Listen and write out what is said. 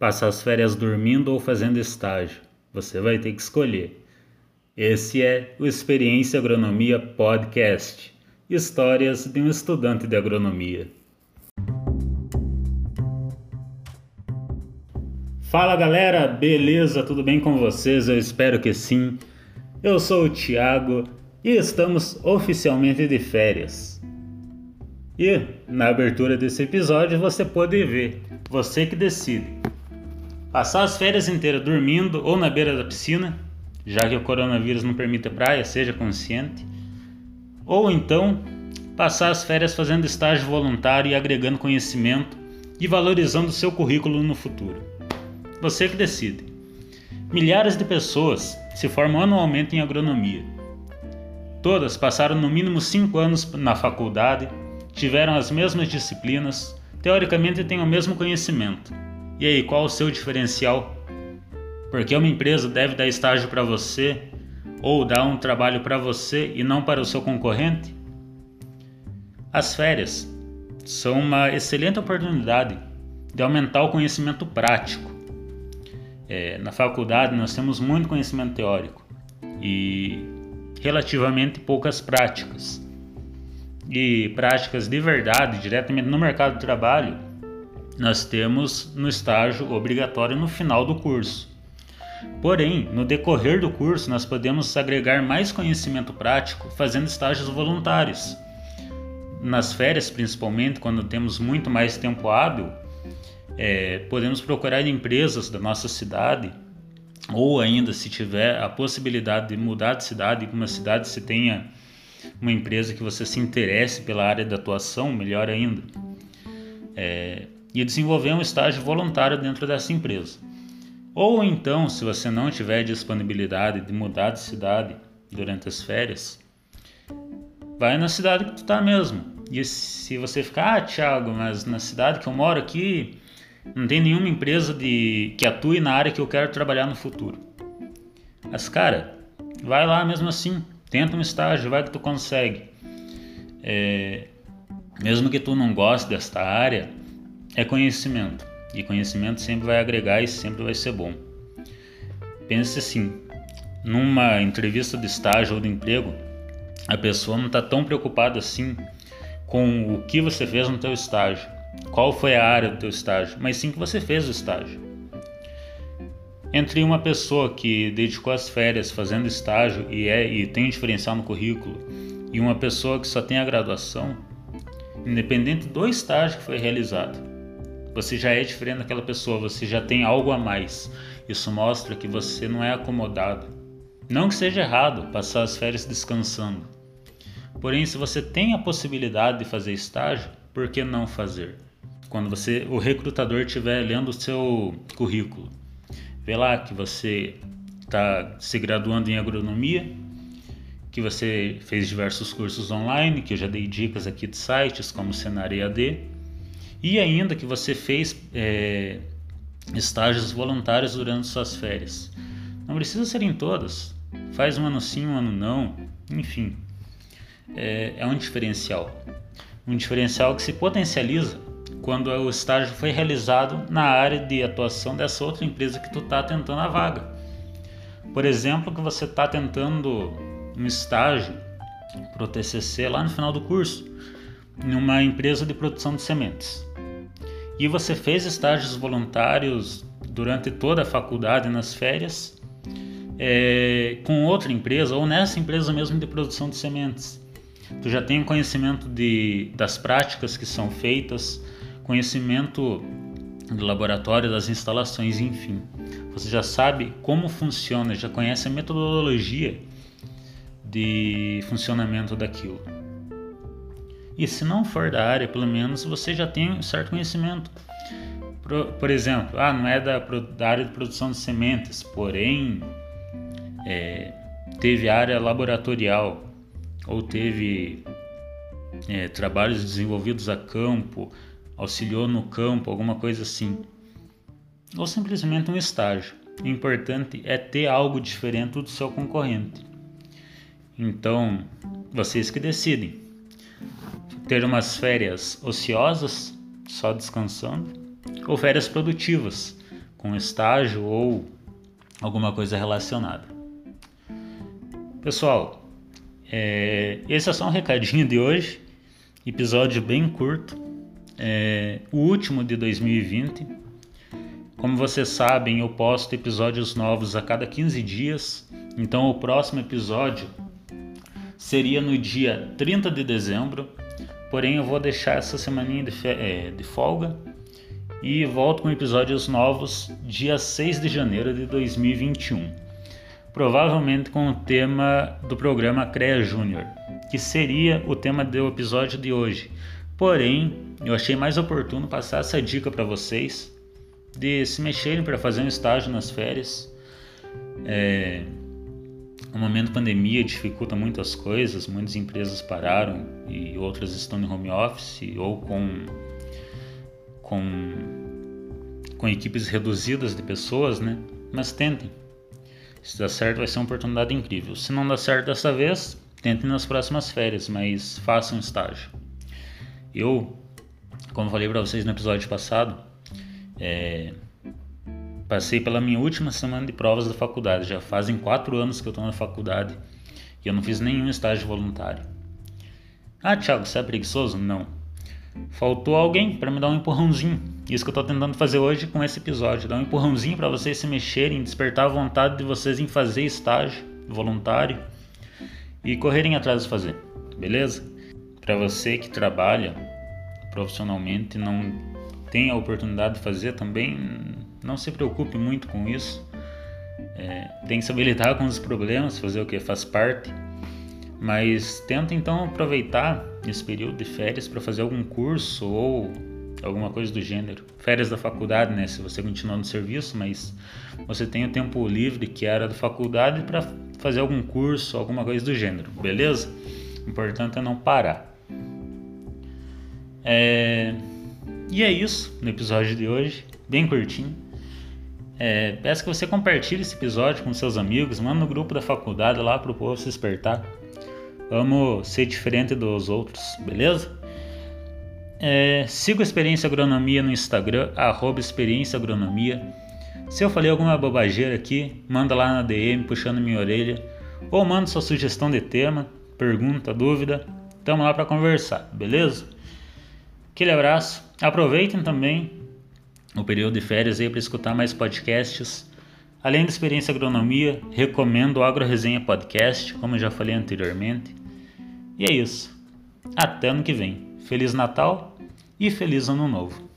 Passar as férias dormindo ou fazendo estágio? Você vai ter que escolher. Esse é o Experiência Agronomia Podcast Histórias de um estudante de agronomia. Fala galera, beleza? Tudo bem com vocês? Eu espero que sim. Eu sou o Thiago e estamos oficialmente de férias. E na abertura desse episódio você pode ver, você que decide. Passar as férias inteiras dormindo ou na beira da piscina, já que o coronavírus não permite a praia, seja consciente. Ou então, passar as férias fazendo estágio voluntário e agregando conhecimento e valorizando seu currículo no futuro. Você que decide. Milhares de pessoas se formam anualmente em agronomia. Todas passaram no mínimo cinco anos na faculdade, tiveram as mesmas disciplinas, teoricamente têm o mesmo conhecimento e aí, qual o seu diferencial? Porque uma empresa deve dar estágio para você ou dar um trabalho para você e não para o seu concorrente? As férias são uma excelente oportunidade de aumentar o conhecimento prático. É, na faculdade nós temos muito conhecimento teórico e relativamente poucas práticas. E práticas de verdade, diretamente no mercado de trabalho, nós temos no estágio obrigatório no final do curso. Porém, no decorrer do curso, nós podemos agregar mais conhecimento prático fazendo estágios voluntários. Nas férias, principalmente, quando temos muito mais tempo hábil, é, podemos procurar empresas da nossa cidade ou ainda se tiver a possibilidade de mudar de cidade, uma cidade se tenha uma empresa que você se interesse pela área de atuação, melhor ainda. É, e desenvolver um estágio voluntário dentro dessa empresa. Ou então, se você não tiver disponibilidade de mudar de cidade durante as férias, vai na cidade que tu tá mesmo. E se você ficar, ah, Thiago, mas na cidade que eu moro aqui não tem nenhuma empresa de que atue na área que eu quero trabalhar no futuro. Mas cara, vai lá mesmo assim, tenta um estágio, vai que tu consegue. É, mesmo que tu não goste desta área, é conhecimento. E conhecimento sempre vai agregar e sempre vai ser bom. Pense assim: numa entrevista de estágio ou de emprego, a pessoa não está tão preocupada assim com o que você fez no teu estágio, qual foi a área do teu estágio, mas sim que você fez o estágio. Entre uma pessoa que dedicou as férias fazendo estágio e, é, e tem diferencial no currículo e uma pessoa que só tem a graduação, independente do estágio que foi realizado, você já é diferente daquela pessoa, você já tem algo a mais. Isso mostra que você não é acomodado. Não que seja errado passar as férias descansando. Porém, se você tem a possibilidade de fazer estágio, por que não fazer? Quando você, o recrutador estiver lendo o seu currículo, vê lá que você está se graduando em agronomia, que você fez diversos cursos online, que eu já dei dicas aqui de sites como Senar EAD, e ainda que você fez é, estágios voluntários durante suas férias. Não precisa ser em todas. Faz um ano sim, um ano não. Enfim, é, é um diferencial. Um diferencial que se potencializa quando o estágio foi realizado na área de atuação dessa outra empresa que tu está tentando a vaga. Por exemplo, que você está tentando um estágio para o TCC lá no final do curso, numa empresa de produção de sementes e você fez estágios voluntários durante toda a faculdade nas férias é, com outra empresa ou nessa empresa mesmo de produção de sementes. Tu já tem conhecimento de, das práticas que são feitas, conhecimento do laboratório, das instalações, enfim. Você já sabe como funciona, já conhece a metodologia de funcionamento daquilo. E se não for da área, pelo menos você já tem um certo conhecimento. Por, por exemplo, ah, não é da, da, área de produção de sementes, porém é, teve área laboratorial ou teve é, trabalhos desenvolvidos a campo, auxiliou no campo, alguma coisa assim. Ou simplesmente um estágio. O importante é ter algo diferente do seu concorrente. Então, vocês que decidem ter umas férias ociosas, só descansando, ou férias produtivas, com estágio ou alguma coisa relacionada. Pessoal, é, esse é só um recadinho de hoje, episódio bem curto, é, o último de 2020. Como vocês sabem, eu posto episódios novos a cada 15 dias, então o próximo episódio seria no dia 30 de dezembro, porém eu vou deixar essa semaninha de, é, de folga e volto com episódios novos dia 6 de janeiro de 2021. Provavelmente com o tema do programa CREA Júnior, que seria o tema do episódio de hoje. Porém, eu achei mais oportuno passar essa dica para vocês de se mexerem para fazer um estágio nas férias. É, o momento pandemia dificulta muitas coisas, muitas empresas pararam e outras estão em home office ou com com, com equipes reduzidas de pessoas, né? Mas tentem. Se der certo, vai ser uma oportunidade incrível. Se não dá certo dessa vez, tentem nas próximas férias, mas façam um estágio. Eu, como falei para vocês no episódio passado, é, passei pela minha última semana de provas da faculdade. Já fazem quatro anos que eu estou na faculdade e eu não fiz nenhum estágio voluntário. Ah, Thiago, você é preguiçoso? Não. Faltou alguém para me dar um empurrãozinho. Isso que eu estou tentando fazer hoje com esse episódio, dar um empurrãozinho para vocês se mexerem, despertar a vontade de vocês em fazer estágio voluntário e correrem atrás de fazer, beleza? Para você que trabalha profissionalmente e não tem a oportunidade de fazer também, não se preocupe muito com isso. É, tem que saber lidar com os problemas, fazer o que faz parte mas tenta então aproveitar esse período de férias para fazer algum curso ou alguma coisa do gênero. Férias da faculdade, né? Se você continua no serviço, mas você tem o tempo livre que era da faculdade para fazer algum curso, alguma coisa do gênero, beleza? O importante é não parar. É... E é isso no episódio de hoje, bem curtinho. É, peço que você compartilhe esse episódio com seus amigos, manda no grupo da faculdade lá para o povo se despertar. Vamos ser diferente dos outros, beleza? É, siga a Experiência Agronomia no Instagram, arroba Experiência Agronomia. Se eu falei alguma bobageira aqui, manda lá na DM puxando minha orelha ou manda sua sugestão de tema, pergunta, dúvida. Tamo lá para conversar, beleza? Aquele abraço. Aproveitem também o período de férias aí para escutar mais podcasts. Além da experiência agronomia, recomendo o Agro Resenha Podcast, como eu já falei anteriormente. E é isso. Até ano que vem. Feliz Natal e feliz Ano Novo.